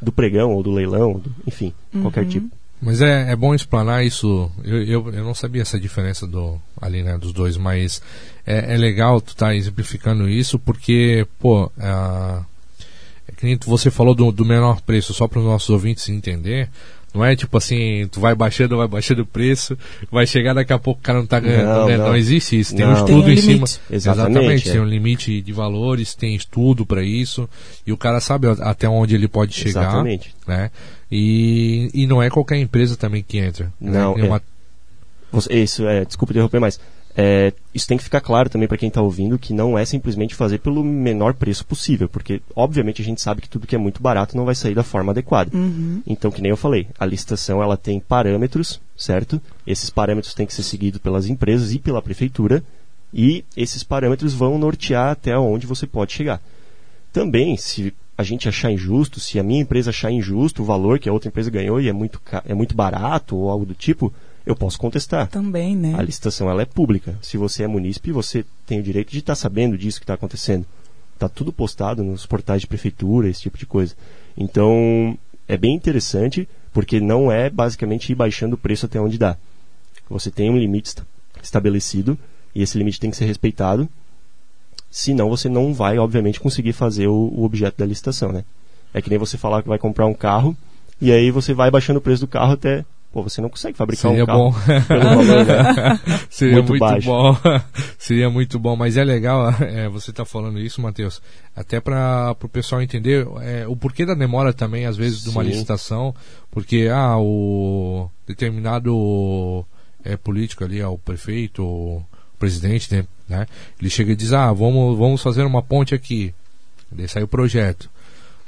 do pregão ou do leilão, do- enfim, qualquer tipo. Mas é, é bom explanar isso. Eu, eu, eu não sabia essa diferença do, ali, né, dos dois, mas é, é legal tu estar exemplificando isso porque, pô, a- é que nem você falou do, do menor preço, só para os nossos ouvintes entender. Não é tipo assim, tu vai baixando, vai baixando o preço, vai chegar daqui a pouco o cara não tá ganhando. Não, né? não. não. existe isso. Tem Não. um estudo Tem um em cima. limite. Exatamente, é. Tem um limite de valores, tem estudo para isso. E o cara sabe até onde ele pode chegar Exatamente. né? E, e não é qualquer empresa também que entra. né? Não, Tem é. uma- Você- Isso, é, desculpa interromper, mas é, isso tem que ficar claro também para quem está ouvindo que não é simplesmente fazer pelo menor preço possível, porque obviamente a gente sabe que tudo que é muito barato não vai sair da forma adequada. Uhum. Então, que nem eu falei, a licitação ela tem parâmetros, certo? Esses parâmetros têm que ser seguidos pelas empresas e pela prefeitura, e esses parâmetros vão nortear até onde você pode chegar. Também, se a gente achar injusto, se a minha empresa achar injusto o valor que a outra empresa ganhou e é muito, é muito barato ou algo do tipo, eu posso contestar. Também, né? A licitação ela é pública. Se você é munícipe, você tem o direito de estar sabendo disso que está acontecendo. Está tudo postado nos portais de prefeitura, esse tipo de coisa. Então, é bem interessante, porque não é basicamente ir baixando o preço até onde dá. Você tem um limite esta- estabelecido, e esse limite tem que ser respeitado. Senão, você não vai, obviamente, conseguir fazer o, o objeto da licitação, né? É que nem você falar que vai comprar um carro, e aí você vai baixando o preço do carro até... Pô, você não consegue fabricar Seria um carro bom. [laughs] [laughs] valor, né? Seria Muito muito, baixo. bom. [laughs] Seria muito bom. Mas é legal é, você estar falando isso, Matheus. Até para o pessoal entender é, o porquê da demora também, às vezes, de uma Sim. licitação. Porque, ah, o determinado é, político ali, ah, o prefeito, o presidente, né, né? Ele chega e diz, ah, vamos, vamos fazer uma ponte aqui. Daí sai o projeto.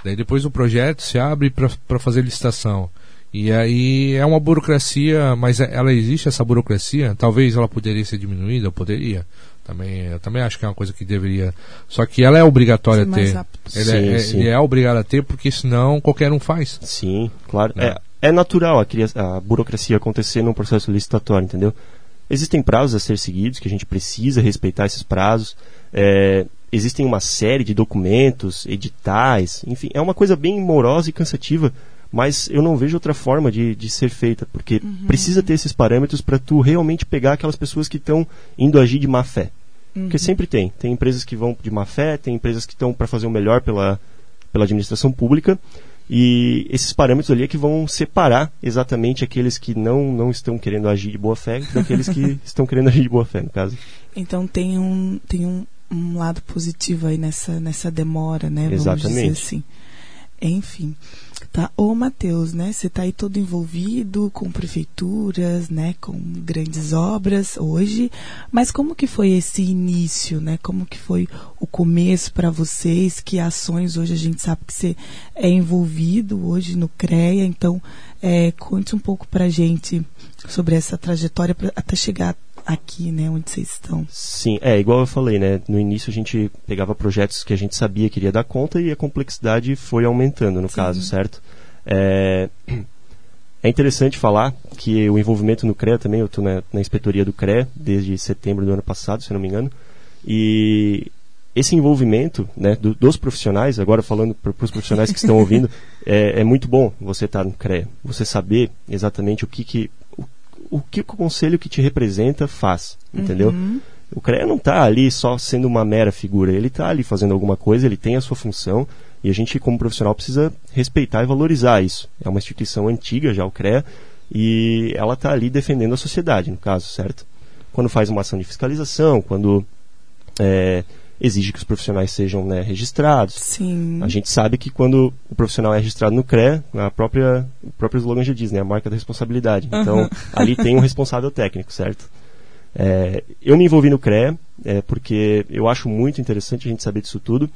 Daí depois o projeto se abre para fazer licitação. E aí é uma burocracia, mas é- ela existe essa burocracia. Talvez ela poderia ser diminuída, poderia. Também, eu também acho que é uma coisa que deveria. Só que ela é obrigatória a ter. Ele, Sim, é, sim. ele é obrigado a ter porque senão qualquer um faz. Sim, claro. Né? É, é natural a, a burocracia acontecer num processo licitatório, entendeu? Existem prazos a ser seguidos, que a gente precisa respeitar esses prazos. É, existem uma série de documentos, editais, enfim, é uma coisa bem morosa e cansativa, mas eu não vejo outra forma de, de ser feita, porque precisa ter esses parâmetros para tu realmente pegar aquelas pessoas que estão indo agir de má fé. Porque sempre tem. Tem empresas que vão de má fé, tem empresas que estão para fazer o melhor pela, pela administração pública. E esses parâmetros ali é que vão separar exatamente aqueles que não, não estão querendo agir de boa fé daqueles que [laughs] estão querendo agir de boa fé, no caso. Então tem um, tem um, um lado positivo aí nessa, nessa demora, né? Vamos dizer Exatamente. assim. Enfim. Tá, ô Matheus, né? Você tá aí todo envolvido com prefeituras, né? Com grandes obras hoje. Mas como que foi esse início, né? Como que foi o começo para vocês? Que ações hoje a gente sabe que você é envolvido hoje no CREA. Então, é, conte um pouco pra gente sobre essa trajetória pra, até chegar aqui, né? Onde vocês estão. Sim, é igual eu falei, né? No início a gente pegava projetos que a gente sabia que iria dar conta e a complexidade foi aumentando, no Sim. caso, certo? É, é interessante falar que o envolvimento no CREA também, eu estou na, na inspetoria do CREA desde setembro do ano passado, se não me engano, e esse envolvimento né, do- dos profissionais, agora falando para os profissionais que estão [laughs] ouvindo, é, é muito bom você estar no CREA, você saber exatamente o que, que o, que o conselho que te representa faz, entendeu? O CREA não está ali só sendo uma mera figura, ele está ali fazendo alguma coisa, ele tem a sua função e a gente, como profissional, precisa respeitar e valorizar isso. É uma instituição antiga já, o CREA, e ela está ali defendendo a sociedade, no caso, certo? Quando faz uma ação de fiscalização, quando é, exige que os profissionais sejam né, registrados. Sim. A gente sabe que quando o profissional é registrado no CREA, a própria, o próprio slogan já diz, né? A marca da responsabilidade. Então, ali tem um responsável técnico, certo? É, eu me envolvi no CREA é, porque eu acho muito interessante a gente saber disso tudo.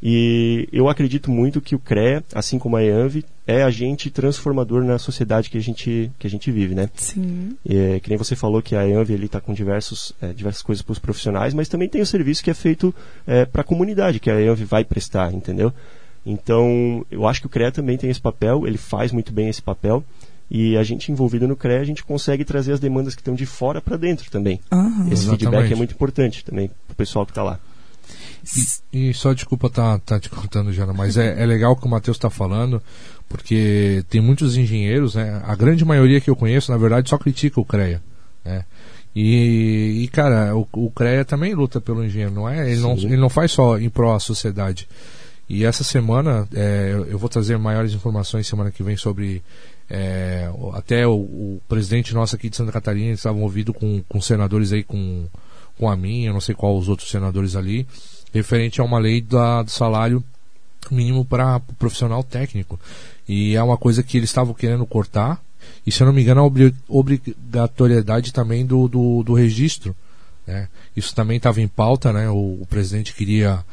E eu acredito muito que o CREA, assim como a EANV, é agente transformador na sociedade que a gente, que a gente vive, né? Sim. É, que nem você falou que a EANV está com diversos, é, diversas coisas para os profissionais, mas também tem o serviço que é feito para a comunidade, que a EANV vai prestar, entendeu? Então, eu acho que o CREA também tem esse papel, ele faz muito bem esse papel, e a gente envolvido no CREA, a gente consegue trazer as demandas que estão de fora para dentro também. Aham. Esse feedback Exatamente. é muito importante também para o pessoal que está lá. E só desculpa tá, tá te cortando, Jana, mas é, é legal o que o Matheus está falando, porque tem muitos engenheiros, né? A grande maioria que eu conheço, na verdade, só critica o CREA. Né? E, e, cara, o, o CREA também luta pelo engenheiro, não é? Ele não, ele não faz só em pró à sociedade. E essa semana, é, eu- vou trazer maiores informações semana que vem sobre. é, até o, o presidente nosso aqui de Santa Catarina eles estavam ouvindo com, com senadores aí, com, com a minha, eu não sei qual os outros senadores ali, referente a uma lei da, do salário mínimo para profissional técnico. E é uma coisa que eles estavam querendo cortar. E se eu não me engano, a obri- obrigatoriedade também do, do, do registro. Né? Isso também estava em pauta, né? O, o presidente queria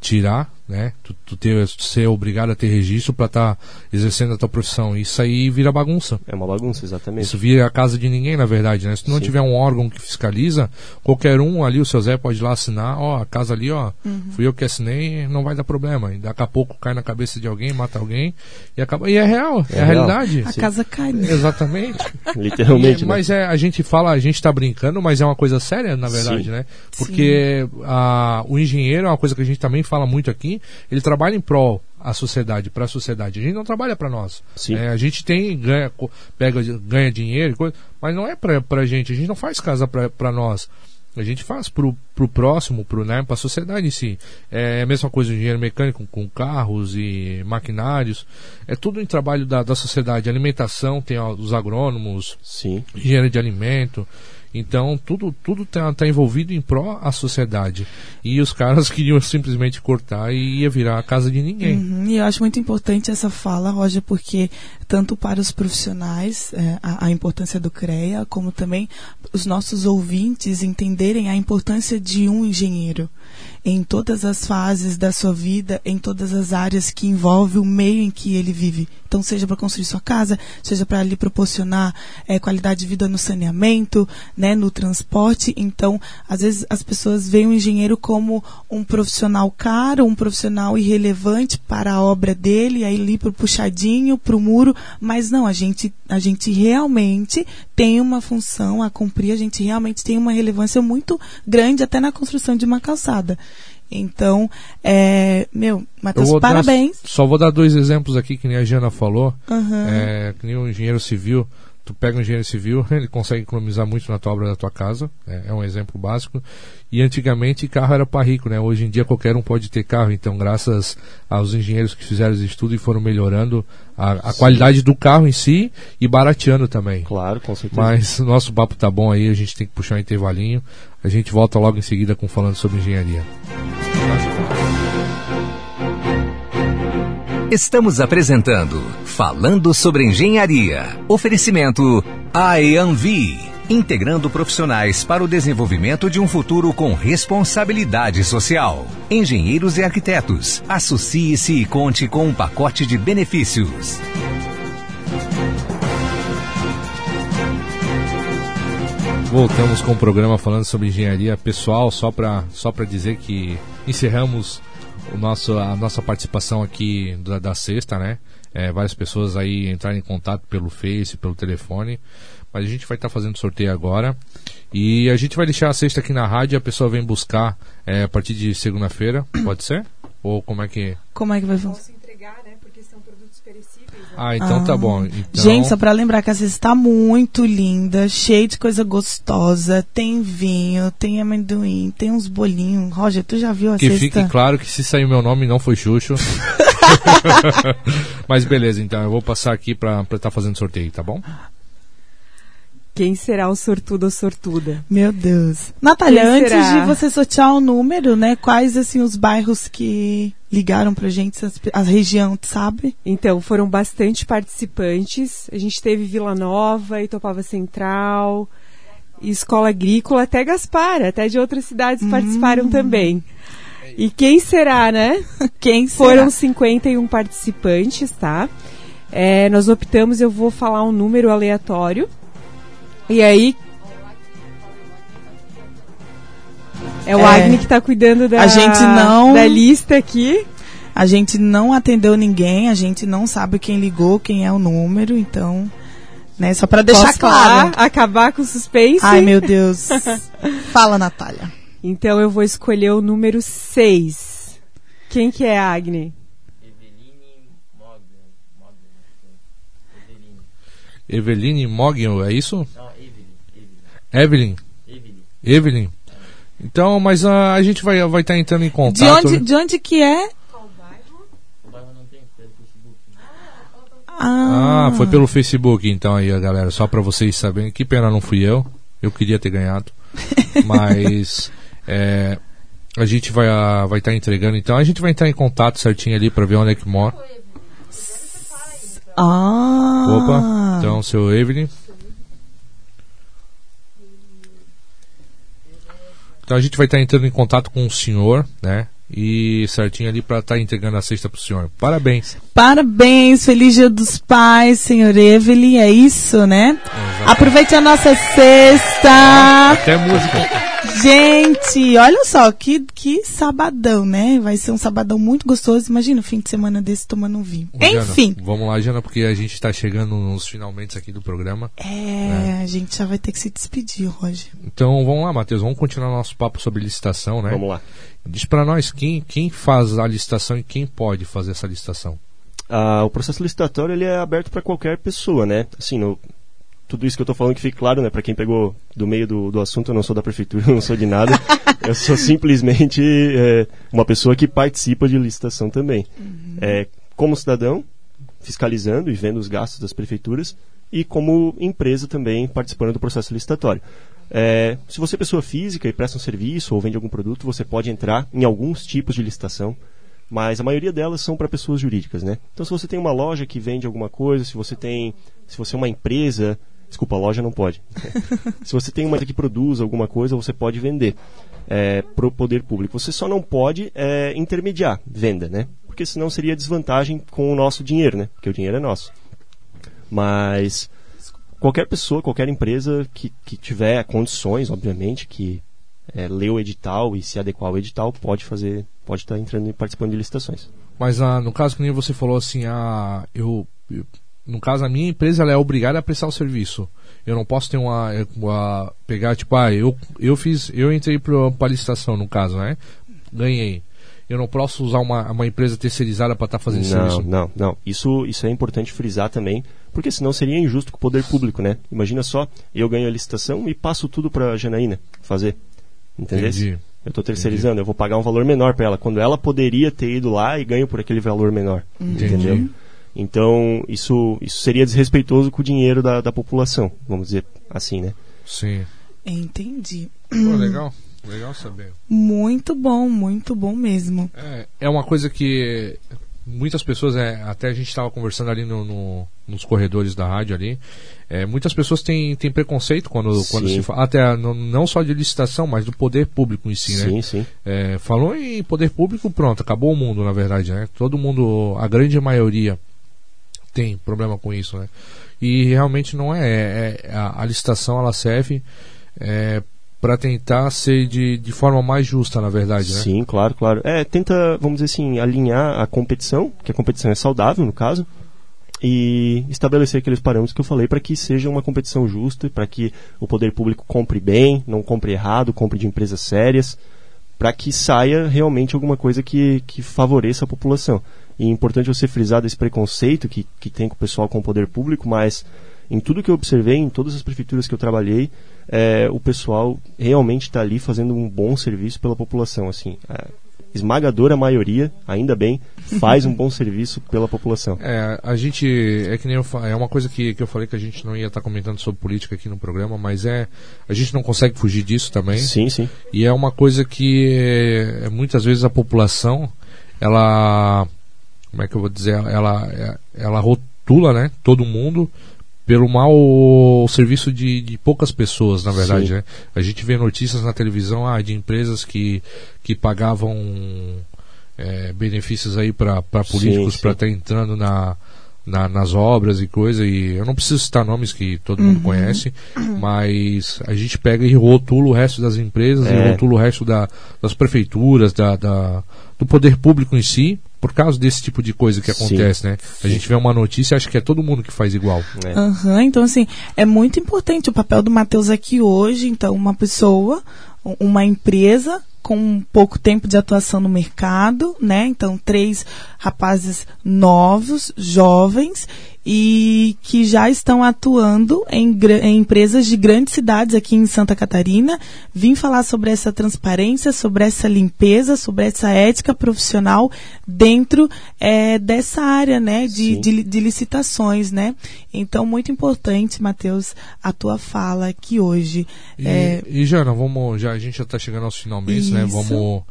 tirar, né? Tu, tu ter, ser obrigado a ter registro para estar exercendo a tua profissão. Isso aí vira bagunça. É uma bagunça, exatamente. Isso vira a casa de ninguém, na verdade, né? Se tu não Sim. tiver um órgão que fiscaliza, qualquer um ali, o seu Zé pode ir lá assinar, ó, a casa ali, ó, fui eu que assinei, não vai dar problema. E daqui a pouco cai na cabeça de alguém, mata alguém e acaba. E é real, é, É a real. realidade. A Sim. casa cai, né? Exatamente. [laughs] Literalmente, E- né? mas é, a gente fala, a gente tá brincando, mas é uma coisa séria, na verdade, Sim. né? Porque a, o engenheiro é uma coisa que a gente também fala muito aqui, ele trabalha em prol à sociedade, para a sociedade. A gente não trabalha para nós. Sim. É, a gente tem, ganha, pega, ganha dinheiro, coisa, mas não é pra, pra gente. A gente não faz casa pra nós. A gente faz pro, pro próximo, pro, né, pra sociedade em si. É a mesma coisa o engenheiro mecânico com carros e maquinários. É tudo em trabalho da, da sociedade. Alimentação, tem os agrônomos, Sim. engenharia de alimento. Então, tudo tudo tá, tá envolvido em pró à sociedade. E os caras [laughs] queriam simplesmente cortar e ia virar a casa de ninguém. Uhum, E eu acho muito importante essa fala, Roger, porque tanto para os profissionais é, a, a importância do CREA, como também os nossos ouvintes entenderem a importância de um engenheiro em todas as fases da sua vida, em todas as áreas que envolve o meio em que ele vive. Então, seja para construir sua casa, seja para lhe proporcionar é, qualidade de vida no saneamento, né, no transporte. Então, às vezes as pessoas veem o engenheiro como um profissional caro, um profissional irrelevante para a obra dele, aí ali pro puxadinho, pro muro, mas não, a gente, a gente realmente tem uma função a cumprir, a gente realmente tem uma relevância muito grande até na construção de uma calçada. Então, é, meu, Matheus, parabéns. Dar, só vou dar dois exemplos aqui, que nem a Jana falou. Uhum. É, que nem o engenheiro civil tu pega um engenheiro civil, [laughs] ele consegue economizar muito na tua obra da tua casa, é, é um exemplo básico. E antigamente carro era para rico, né? Hoje em dia qualquer um pode ter carro, então graças aos engenheiros que fizeram esse estudo e foram melhorando a, a qualidade do carro em si e barateando também. Claro, com certeza. Mas nosso papo tá bom aí, a gente tem que puxar um intervalinho. A gente volta logo em seguida com falando sobre engenharia. Estamos apresentando Falando sobre Engenharia. Oferecimento AEANVI, integrando profissionais para o desenvolvimento de um futuro com responsabilidade social. Engenheiros e arquitetos, associe-se e conte com um pacote de benefícios. Voltamos com o programa falando sobre engenharia pessoal, só para só dizer que encerramos o nosso, a nossa participação aqui da, da sexta, né? É, várias pessoas aí entraram em contato pelo Face, pelo telefone. Mas a gente vai estar tá fazendo sorteio agora. E a gente vai deixar a sexta aqui na rádio a pessoa vem buscar é, a partir de segunda-feira, [clears throat] pode ser? Ou como é que. Como é que vai funcionar? Ah, então tá ah. tá bom. Então... Gente, só pra lembrar que a cesta está muito linda, cheia de coisa gostosa. Tem vinho, tem amendoim, tem uns bolinhos. Roger, tu já viu a que cesta? Que fique claro que se sair meu nome não foi Xuxo. [laughs] [laughs] Mas beleza, então eu vou passar aqui pra estar tá fazendo sorteio, tá bom? Quem será o sortudo ou sortuda? Meu Deus. Natália, Quem antes será? de você sortear o número, né? Quais assim os bairros que ligaram pra gente, a região, sabe? Então, foram bastante participantes. A gente teve Vila Nova, Itopava Central, Escola Agrícola, até Gaspar, até de outras cidades hum. participaram também. E quem será, né? quem [laughs] será? Foram 51 participantes, tá? É, nós optamos, eu vou falar um número aleatório e aí. É o é, Agni que está cuidando da, a gente não, da lista aqui. A gente não atendeu ninguém, a gente não sabe quem ligou, quem é o número, então. Né, só para deixar Posso claro. Falar, acabar com o suspense. Ai, meu Deus. [laughs] Fala, Natália. Então eu vou escolher o número 6. Quem que é a Agni? Eveline Mogno, é isso? Não, Evelyn. Evelyn. Evelyn. Então, mas uh, a gente vai vai estar tá entrando em contato. De onde, de onde que é? Ah. ah, foi pelo Facebook então aí, galera, só para vocês saberem. Que pena não fui eu. Eu queria ter ganhado. [laughs] Mas é, a gente vai uh, vai estar tá entregando, então a gente vai entrar em contato certinho ali para ver onde é que mora. Ah. Opa, então seu Evelyn. Então a gente vai estar entrando em contato com o senhor, né? E certinho ali para estar tá entregando a cesta para o senhor. Parabéns. Parabéns, feliz dia dos pais, senhor Evelyn, é isso, né? Exatamente. Aproveite a nossa cesta. Até música. Gente, olha só, que, que sabadão, né? Vai ser um sabadão muito gostoso. Imagina o fim de semana desse tomando um vinho. Jana, Enfim. Vamos lá, Jana, porque a gente está chegando nos finalmente aqui do programa. É, né? a gente já vai ter que se despedir, Roger. Então vamos lá, Matheus, vamos continuar nosso papo sobre licitação, né? Vamos lá. Diz para nós quem, quem faz a licitação e quem pode fazer essa licitação. Ah, o processo licitatório ele é aberto para qualquer pessoa, né? Assim, no, tudo isso que eu estou falando que fique claro, né? Para quem pegou do meio do, do assunto, eu não sou da prefeitura, [laughs] eu não sou de nada. eu sou [laughs] simplesmente é, uma pessoa que participa de licitação também. Uhum. É, como cidadão, fiscalizando e vendo os gastos das prefeituras, e como empresa também participando do processo licitatório. É, se você é pessoa física e presta um serviço ou vende algum produto, você pode entrar em alguns tipos de licitação, mas a maioria delas são para pessoas jurídicas, né? Então, se você tem uma loja que vende alguma coisa, se você tem, se você é uma empresa Desculpa, loja não pode. [laughs] Se você tem uma que produz alguma coisa, você pode vender é, para o poder público. Você só não pode é, intermediar venda, né? Porque senão seria desvantagem com o nosso dinheiro, né? Porque o dinheiro é nosso. Mas qualquer pessoa, qualquer empresa que, que tiver condições, obviamente, que é, lê o edital e se adequar ao edital, pode fazer, pode estar entrando e participando de licitações. Mas ah, no caso que nem você falou assim, ah, eu, eu- no caso a minha empresa ela é obrigada a prestar o serviço. Eu não posso ter uma, uma pegar tipo, ah, eu eu fiz, eu entrei para licitação no caso, né? Ganhei. Eu não posso usar uma, uma empresa terceirizada para estar fazendo esse Não, serviço. não, não. Isso, isso é importante frisar também, porque senão seria injusto com o poder público, né? Imagina só, eu ganho a licitação e passo tudo para a Janaína fazer. Entendeu? Entendi. Eu estou terceirizando, eu vou pagar um valor menor para ela, quando ela poderia ter ido lá e ganho por aquele valor menor. Entendeu? Entendi. Então, isso, isso seria desrespeitoso com o dinheiro da, da população, vamos dizer assim, né? Sim. Entendi. Pô, legal. Legal saber. Muito bom, muito bom mesmo. É, é uma coisa que muitas pessoas, é, até a gente estava conversando ali no, no- nos corredores da rádio ali, é, muitas pessoas têm, têm preconceito quando, quando se fala, até não, não só de licitação, mas do poder público em si, né? sim, sim. É, falou em poder público, pronto, acabou o mundo, na verdade, né? Todo mundo, a grande maioria tem problema com isso, né? E realmente não é. é- é- a, a licitação ela serve para tentar ser de, de forma mais justa, na verdade, né? Sim, claro, claro. É, tenta, vamos dizer assim, alinhar a competição, que a competição é saudável no caso, e estabelecer aqueles parâmetros que eu falei para que seja uma competição justa, para que o poder público compre bem, não compre errado, compre de empresas sérias, para que saia realmente alguma coisa que, que favoreça a população. E é importante você frisar desse preconceito que, que tem com o pessoal com o poder público, mas em tudo que eu observei, em todas as prefeituras que eu trabalhei, é, o pessoal realmente está ali fazendo um bom serviço pela população. Assim, a esmagadora maioria, ainda bem, faz um bom serviço pela população. É, a gente. É que nem eu É uma coisa que, que eu falei que a gente não ia estar comentando sobre política aqui no programa, mas é. A gente não consegue fugir disso também. Sim, sim. E é uma coisa que é, muitas vezes a população, ela. Como é que eu vou dizer? Ela, é- ela rotula, né? Todo mundo pelo mau serviço de, de poucas pessoas, na verdade, Sim. né? A gente vê notícias na televisão ah, de empresas que, que pagavam é, benefícios aí para políticos para estar entrando na, na- nas obras e coisa e eu não preciso citar nomes que todo mundo conhece mas a gente pega e rotula o resto das empresas e É. rotula o resto da- das prefeituras da, da- do poder público em si por causa desse tipo de coisa que Sim. acontece né a gente vê uma notícia e acha que é todo mundo que faz igual É. Aham, então assim, é muito importante o papel do Matheus aqui hoje, então uma pessoa, uma empresa com pouco tempo de atuação no mercado, né? Então três rapazes novos, jovens e que já estão atuando em, em empresas de grandes cidades aqui em Santa Catarina. Vim falar sobre essa transparência, sobre essa limpeza, sobre essa ética profissional dentro eh, dessa área, né? De, de, de licitações, né? Então, muito importante, Matheus, a tua fala aqui hoje. e, É, e Jana vamos já a gente já está chegando aos finalmente né vamos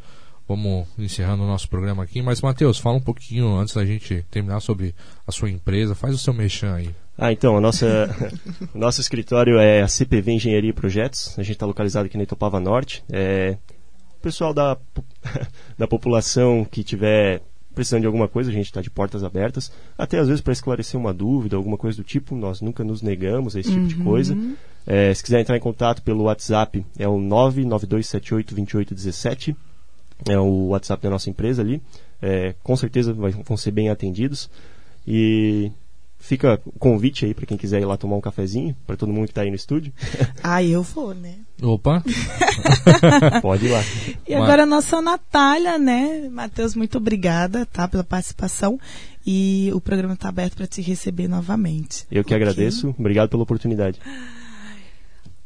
vamos encerrando o nosso programa aqui mas Matheus fala um pouquinho antes da gente terminar sobre a sua empresa faz o seu mexão aí Ah, então, a nossa, [laughs] o nosso escritório é a CPV Engenharia e Projetos. A gente está localizado aqui na Itopava Norte. É, o pessoal da, [laughs] da população que tiver precisando de alguma coisa, a gente está de portas abertas. Até às vezes para esclarecer uma dúvida, alguma coisa do tipo, nós nunca nos negamos a esse tipo de coisa. É, se quiser entrar em contato pelo WhatsApp, é o 992782817. É o WhatsApp da nossa empresa ali. É, com certeza vai- vão ser bem atendidos. E fica o convite aí para quem quiser ir lá tomar um cafezinho, para todo mundo que está aí no estúdio. [laughs] ah, eu vou, né? opa [laughs] Pode ir lá. E Mas- agora a nossa Natália, né? Matheus, muito obrigada, tá? Pela participação. E o programa está aberto para te receber novamente. Eu que Ok? agradeço. Obrigado pela oportunidade.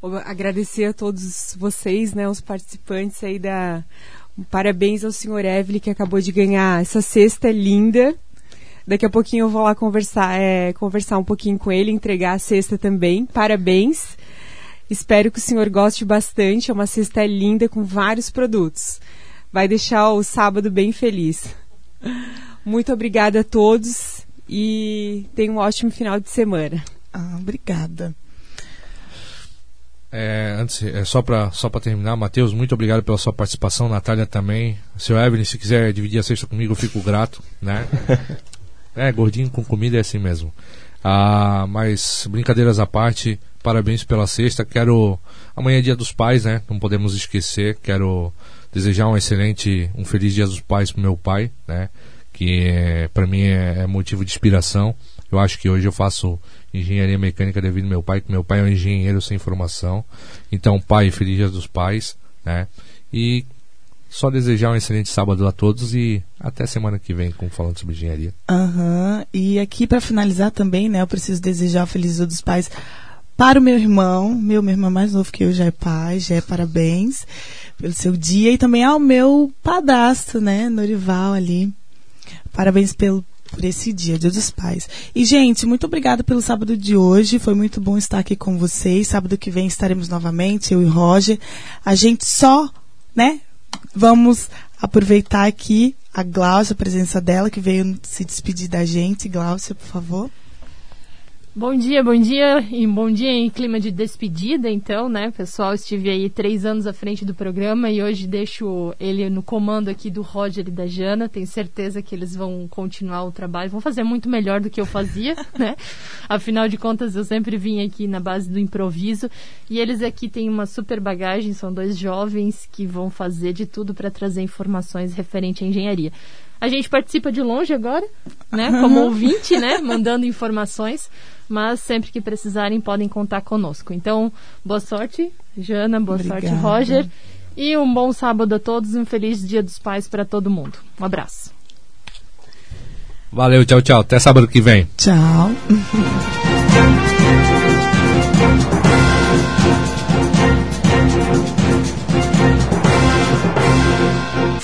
Vou Agradecer a todos vocês, né, os participantes aí da. Parabéns ao senhor Evelyn que acabou de ganhar essa cesta linda. Daqui a pouquinho eu vou lá conversar, é, conversar um pouquinho com ele, entregar a cesta também. Parabéns. Espero que o senhor goste bastante. É uma cesta linda com vários produtos. Vai deixar o sábado bem feliz. Muito obrigada a todos e tenham um ótimo final de semana. Ah, obrigada. É, antes, é só para só pra terminar, Matheus, muito obrigado pela sua participação, Natália também. Seu Evelyn, se quiser dividir a cesta comigo, eu fico grato, né? [laughs] é, gordinho com comida é assim mesmo. Ah, mas brincadeiras à parte, parabéns pela sexta. Quero amanhã é Dia dos Pais, né? Não podemos esquecer. Quero desejar um excelente, um feliz Dia dos Pais pro meu pai, né? Que é, para mim é, é motivo de inspiração. Eu acho que hoje eu faço engenharia mecânica devido ao meu pai, que meu pai é um engenheiro sem formação. Então, pai, feliz dia dos pais, né? E só desejar um excelente sábado a todos e até semana que vem com falando sobre engenharia. Aham. E aqui para finalizar também, né, eu preciso desejar o feliz dia dos pais para o meu irmão, meu, meu irmão mais novo que eu já é pai, já é parabéns pelo seu dia e também ao meu padrasto, né, Norival ali. Parabéns pelo por esse dia, Dia dos Pais. E, gente, muito obrigada pelo sábado de hoje. Foi muito bom estar aqui com vocês. Sábado que vem estaremos novamente, eu e Roger. A gente só, né? Vamos aproveitar aqui a Glaucia, a presença dela, que veio se despedir da gente. Glaucia, por favor. Bom dia, bom dia e bom dia em clima de despedida, então, né, pessoal? Estive aí três anos à frente do programa e hoje deixo ele no comando aqui do Roger e da Jana. Tenho certeza que eles vão continuar o trabalho, vão fazer muito melhor do que eu fazia, [laughs] né? Afinal de contas, eu sempre vim aqui na base do improviso e eles aqui têm uma super bagagem. São dois jovens que vão fazer de tudo para trazer informações referente à engenharia. A gente participa de longe agora, né? Como ouvinte, né? Mandando informações mas sempre que precisarem podem contar conosco. Então, boa sorte, Jana, boa Obrigada. sorte, Roger. E um bom sábado a todos, um feliz Dia dos Pais para todo mundo. Um abraço. Valeu, tchau, tchau. Até sábado que vem. Tchau. [laughs]